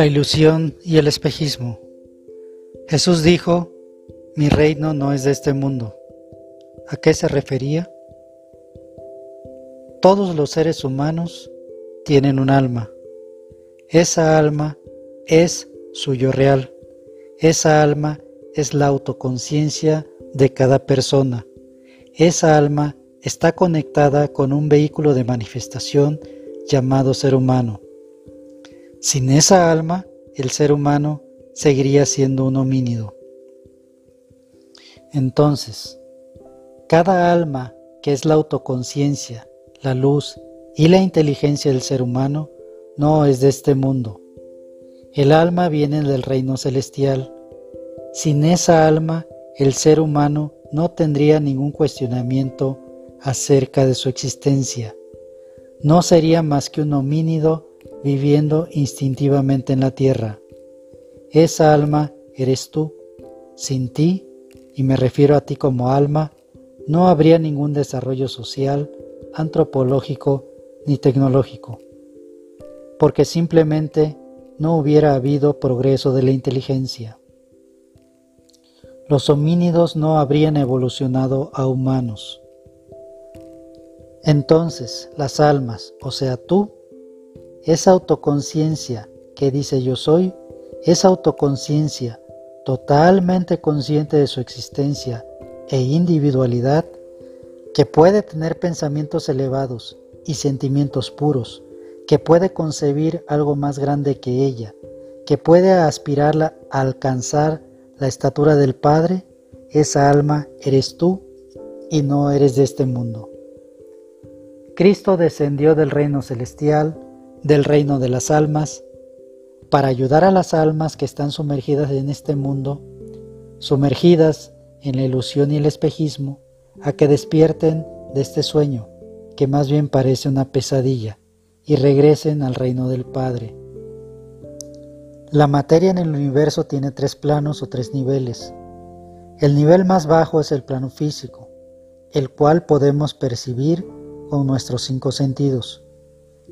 La ilusión y el espejismo. Jesús dijo, mi reino no es de este mundo. ¿A qué se refería? Todos los seres humanos tienen un alma. Esa alma es su yo real. Esa alma es la autoconciencia de cada persona. Esa alma está conectada con un vehículo de manifestación llamado ser humano. Sin esa alma, el ser humano seguiría siendo un homínido. Entonces, cada alma que es la autoconciencia, la luz y la inteligencia del ser humano no es de este mundo. El alma viene del reino celestial. Sin esa alma, el ser humano no tendría ningún cuestionamiento acerca de su existencia. No sería más que un homínido viviendo instintivamente en la tierra. Esa alma eres tú. Sin ti, y me refiero a ti como alma, no habría ningún desarrollo social, antropológico ni tecnológico, porque simplemente no hubiera habido progreso de la inteligencia. Los homínidos no habrían evolucionado a humanos. Entonces las almas, o sea tú, esa autoconciencia que dice yo soy, esa autoconciencia totalmente consciente de su existencia e individualidad, que puede tener pensamientos elevados y sentimientos puros, que puede concebir algo más grande que ella, que puede aspirarla a alcanzar la estatura del Padre, esa alma eres tú y no eres de este mundo. Cristo descendió del reino celestial, del reino de las almas, para ayudar a las almas que están sumergidas en este mundo, sumergidas en la ilusión y el espejismo, a que despierten de este sueño, que más bien parece una pesadilla, y regresen al reino del Padre. La materia en el universo tiene tres planos o tres niveles. El nivel más bajo es el plano físico, el cual podemos percibir con nuestros cinco sentidos.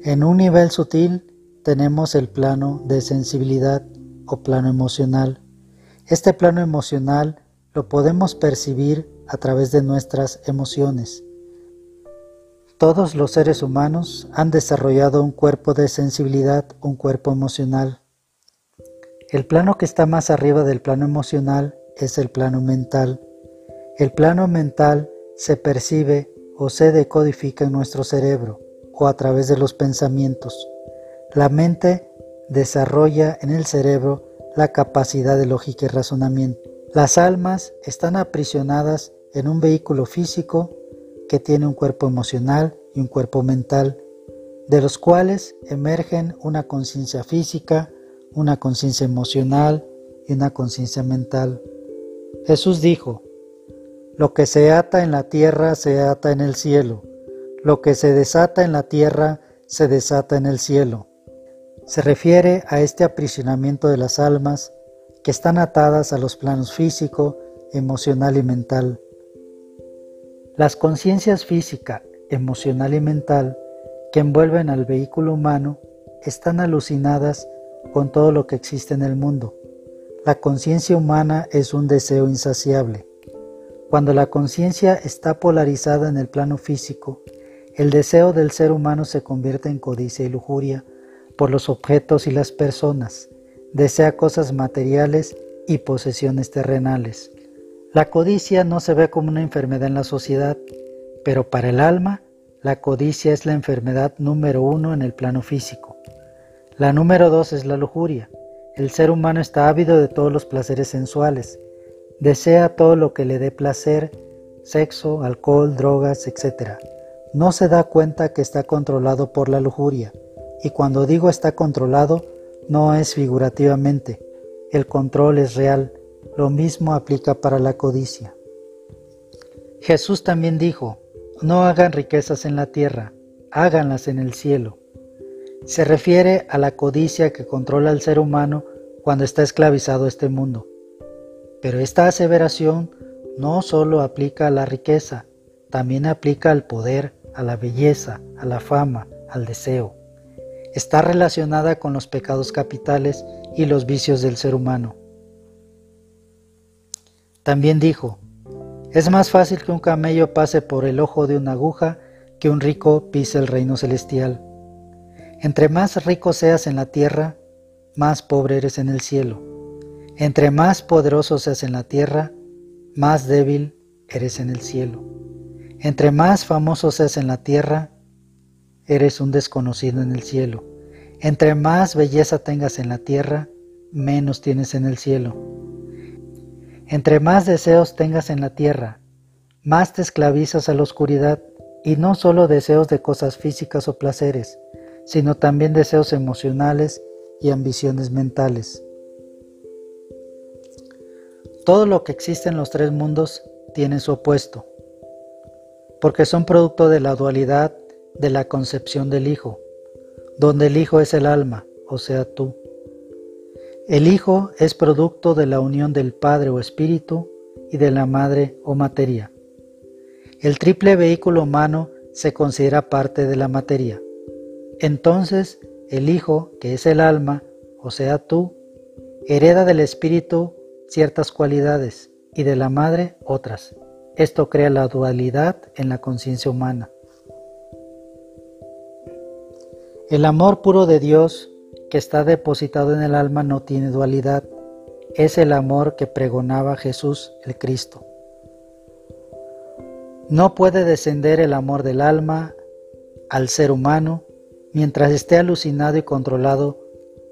En un nivel sutil tenemos el plano de sensibilidad o plano emocional. Este plano emocional lo podemos percibir a través de nuestras emociones. Todos los seres humanos han desarrollado un cuerpo de sensibilidad, un cuerpo emocional. El plano que está más arriba del plano emocional es el plano mental. El plano mental se percibe o se decodifica en nuestro cerebro o a través de los pensamientos. La mente desarrolla en el cerebro la capacidad de lógica y razonamiento. Las almas están aprisionadas en un vehículo físico que tiene un cuerpo emocional y un cuerpo mental, de los cuales emergen una conciencia física, una conciencia emocional y una conciencia mental. Jesús dijo, lo que se ata en la tierra se ata en el cielo, lo que se desata en la tierra se desata en el cielo. Se refiere a este aprisionamiento de las almas que están atadas a los planos físico, emocional y mental. Las conciencias física, emocional y mental que envuelven al vehículo humano están alucinadas con todo lo que existe en el mundo. La conciencia humana es un deseo insaciable. Cuando la conciencia está polarizada en el plano físico, el deseo del ser humano se convierte en codicia y lujuria por los objetos y las personas, desea cosas materiales y posesiones terrenales. La codicia no se ve como una enfermedad en la sociedad, pero para el alma, la codicia es la enfermedad número uno en el plano físico. La número dos es la lujuria. El ser humano está ávido de todos los placeres sensuales, desea todo lo que le dé placer, sexo, alcohol, drogas, etc no se da cuenta que está controlado por la lujuria. Y cuando digo está controlado, no es figurativamente. El control es real. Lo mismo aplica para la codicia. Jesús también dijo, no hagan riquezas en la tierra, háganlas en el cielo. Se refiere a la codicia que controla al ser humano cuando está esclavizado este mundo. Pero esta aseveración no solo aplica a la riqueza, también aplica al poder, a la belleza, a la fama, al deseo. está relacionada con los pecados capitales y los vicios del ser humano. También dijo, es más fácil que un camello pase por el ojo de una aguja que un rico pise el reino celestial. Entre más rico seas en la tierra, más pobre eres en el cielo. Entre más poderoso seas en la tierra, más débil eres en el cielo. Entre más famoso seas en la tierra, eres un desconocido en el cielo. Entre más belleza tengas en la tierra, menos tienes en el cielo. Entre más deseos tengas en la tierra, más te esclavizas a la oscuridad, y no solo deseos de cosas físicas o placeres, sino también deseos emocionales y ambiciones mentales. Todo lo que existe en los tres mundos tiene su opuesto, porque son producto de la dualidad de la concepción del Hijo, donde el Hijo es el alma, o sea, tú. El Hijo es producto de la unión del Padre o Espíritu y de la Madre o materia. El triple vehículo humano se considera parte de la materia. Entonces, el Hijo, que es el alma, o sea, tú, hereda del Espíritu ciertas cualidades y de la Madre otras. Esto crea la dualidad en la conciencia humana. El amor puro de Dios que está depositado en el alma no tiene dualidad. Es el amor que pregonaba Jesús el Cristo. No puede descender el amor del alma al ser humano mientras esté alucinado y controlado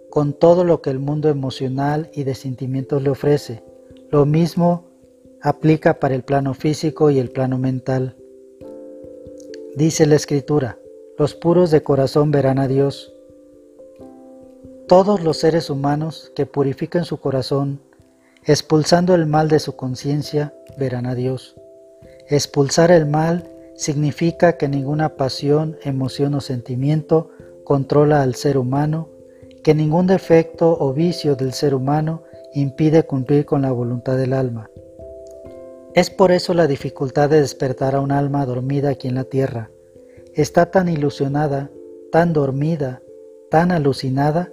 con todo lo que el mundo emocional y de sentimientos le ofrece. Lo mismo aplica para el plano físico y el plano mental. Dice la escritura, los puros de corazón verán a Dios. Todos los seres humanos que purifiquen su corazón, expulsando el mal de su conciencia, verán a Dios. Expulsar el mal significa que ninguna pasión, emoción o sentimiento controla al ser humano, que ningún defecto o vicio del ser humano impide cumplir con la voluntad del alma. Es por eso la dificultad de despertar a un alma dormida aquí en la tierra, está tan ilusionada, tan dormida, tan alucinada,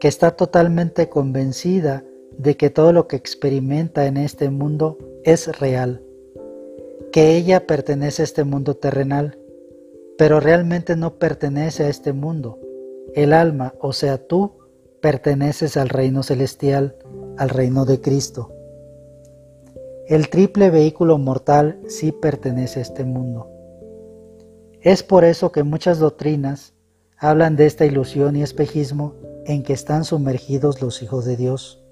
que está totalmente convencida de que todo lo que experimenta en este mundo es real, que ella pertenece a este mundo terrenal, pero realmente no pertenece a este mundo. El alma, o sea tú, perteneces al reino celestial, al reino de Cristo. El triple vehículo mortal sí pertenece a este mundo. Es por eso que muchas doctrinas hablan de esta ilusión y espejismo en que están sumergidos los hijos de Dios.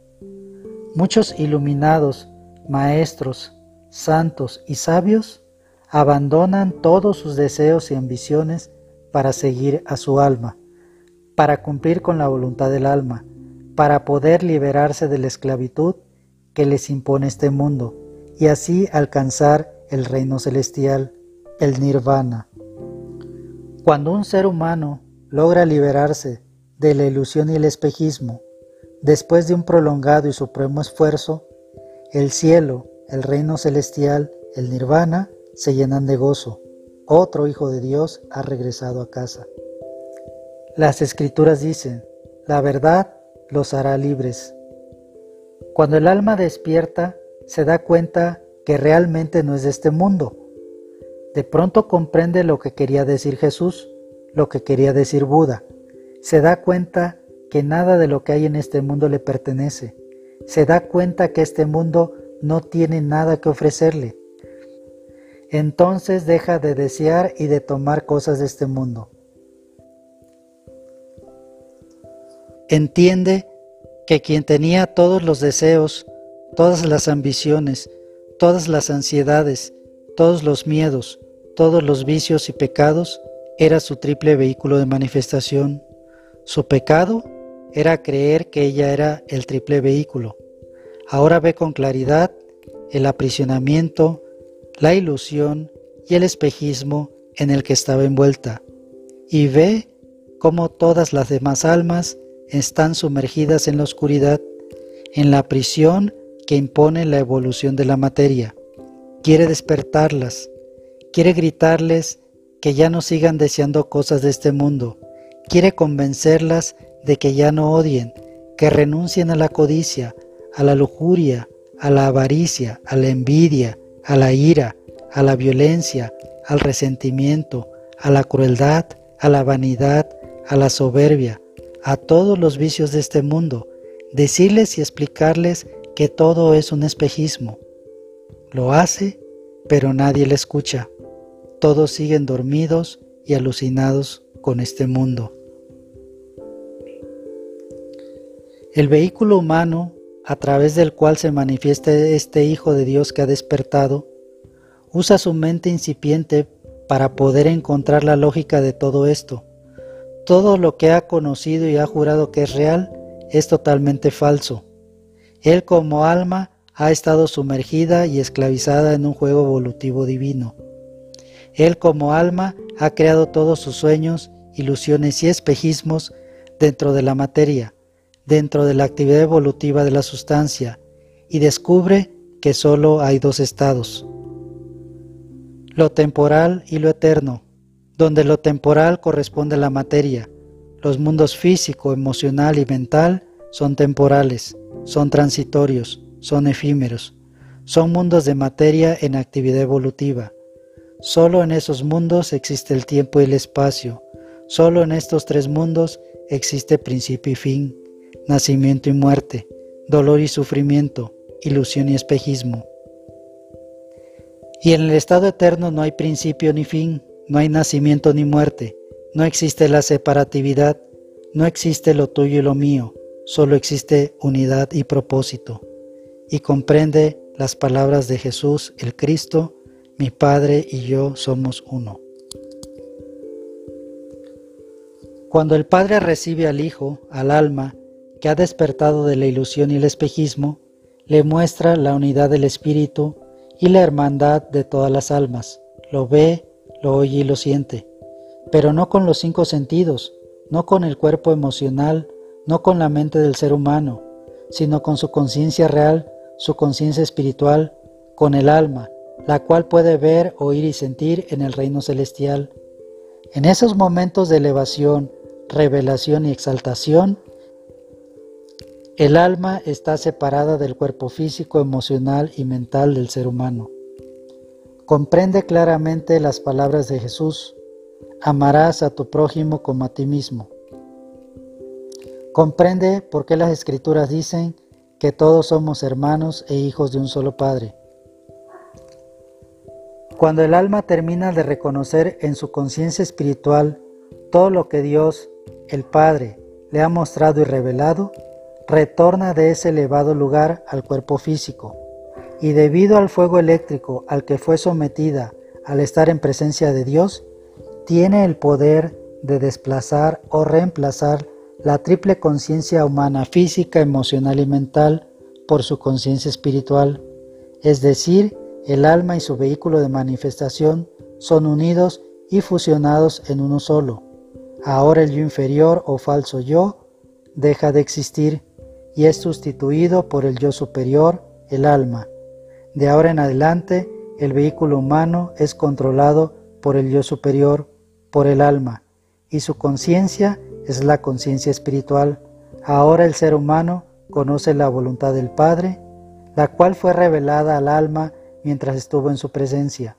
Muchos iluminados, maestros, santos y sabios abandonan todos sus deseos y ambiciones para seguir a su alma, para cumplir con la voluntad del alma, para poder liberarse de la esclavitud que les impone este mundo y así alcanzar el reino celestial, el nirvana. Cuando un ser humano logra liberarse de la ilusión y el espejismo, después de un prolongado y supremo esfuerzo, el cielo, el reino celestial, el nirvana, se llenan de gozo. Otro Hijo de Dios ha regresado a casa. Las escrituras dicen, la verdad los hará libres. Cuando el alma despierta, se da cuenta que realmente no es de este mundo, de pronto comprende lo que quería decir Jesús, lo que quería decir Buda. Se da cuenta que nada de lo que hay en este mundo le pertenece. Se da cuenta que este mundo no tiene nada que ofrecerle. Entonces deja de desear y de tomar cosas de este mundo. Entiende que quien tenía todos los deseos, todas las ambiciones, todas las ansiedades, todos los miedos, todos los vicios y pecados, era su triple vehículo de manifestación. Su pecado era creer que ella era el triple vehículo. Ahora ve con claridad el aprisionamiento, la ilusión y el espejismo en el que estaba envuelta, y ve cómo todas las demás almas están sumergidas en la oscuridad, en la prisión que impone la evolución de la materia. Quiere despertarlas, quiere gritarles que ya no sigan deseando cosas de este mundo, quiere convencerlas de que ya no odien, que renuncien a la codicia, a la lujuria, a la avaricia, a la envidia, a la ira, a la violencia, al resentimiento, a la crueldad, a la vanidad, a la soberbia, a todos los vicios de este mundo, decirles y explicarles que todo es un espejismo. Lo hace, pero nadie le escucha. Todos siguen dormidos y alucinados con este mundo. El vehículo humano a través del cual se manifiesta este Hijo de Dios que ha despertado, usa su mente incipiente para poder encontrar la lógica de todo esto. Todo lo que ha conocido y ha jurado que es real es totalmente falso. Él como alma ha estado sumergida y esclavizada en un juego evolutivo divino. Él como alma ha creado todos sus sueños, ilusiones y espejismos dentro de la materia, dentro de la actividad evolutiva de la sustancia, y descubre que solo hay dos estados, lo temporal y lo eterno, donde lo temporal corresponde a la materia, los mundos físico, emocional y mental son temporales, son transitorios, son efímeros, son mundos de materia en actividad evolutiva. Solo en esos mundos existe el tiempo y el espacio, solo en estos tres mundos existe principio y fin, nacimiento y muerte, dolor y sufrimiento, ilusión y espejismo. Y en el estado eterno no hay principio ni fin, no hay nacimiento ni muerte, no existe la separatividad, no existe lo tuyo y lo mío, solo existe unidad y propósito. Y comprende las palabras de Jesús, el Cristo, mi Padre y yo somos uno. Cuando el Padre recibe al Hijo, al alma, que ha despertado de la ilusión y el espejismo, le muestra la unidad del Espíritu y la hermandad de todas las almas. Lo ve, lo oye y lo siente, pero no con los cinco sentidos, no con el cuerpo emocional, no con la mente del ser humano, sino con su conciencia real, su conciencia espiritual, con el alma, la cual puede ver, oír y sentir en el reino celestial. En esos momentos de elevación, revelación y exaltación, el alma está separada del cuerpo físico, emocional y mental del ser humano. Comprende claramente las palabras de Jesús, amarás a tu prójimo como a ti mismo. Comprende por qué las escrituras dicen que todos somos hermanos e hijos de un solo Padre. Cuando el alma termina de reconocer en su conciencia espiritual todo lo que Dios, el Padre, le ha mostrado y revelado, retorna de ese elevado lugar al cuerpo físico, y debido al fuego eléctrico al que fue sometida al estar en presencia de Dios, tiene el poder de desplazar o reemplazar la triple conciencia humana física, emocional y mental por su conciencia espiritual, es decir, el alma y su vehículo de manifestación son unidos y fusionados en uno solo. Ahora el yo inferior o falso yo deja de existir y es sustituido por el yo superior, el alma. De ahora en adelante, el vehículo humano es controlado por el yo superior, por el alma, y su conciencia es la conciencia espiritual. Ahora el ser humano conoce la voluntad del Padre, la cual fue revelada al alma mientras estuvo en su presencia.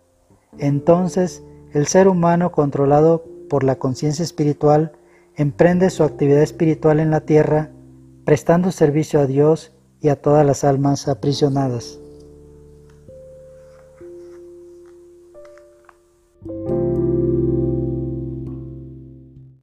Entonces, el ser humano controlado por la conciencia espiritual emprende su actividad espiritual en la tierra prestando servicio a Dios y a todas las almas aprisionadas.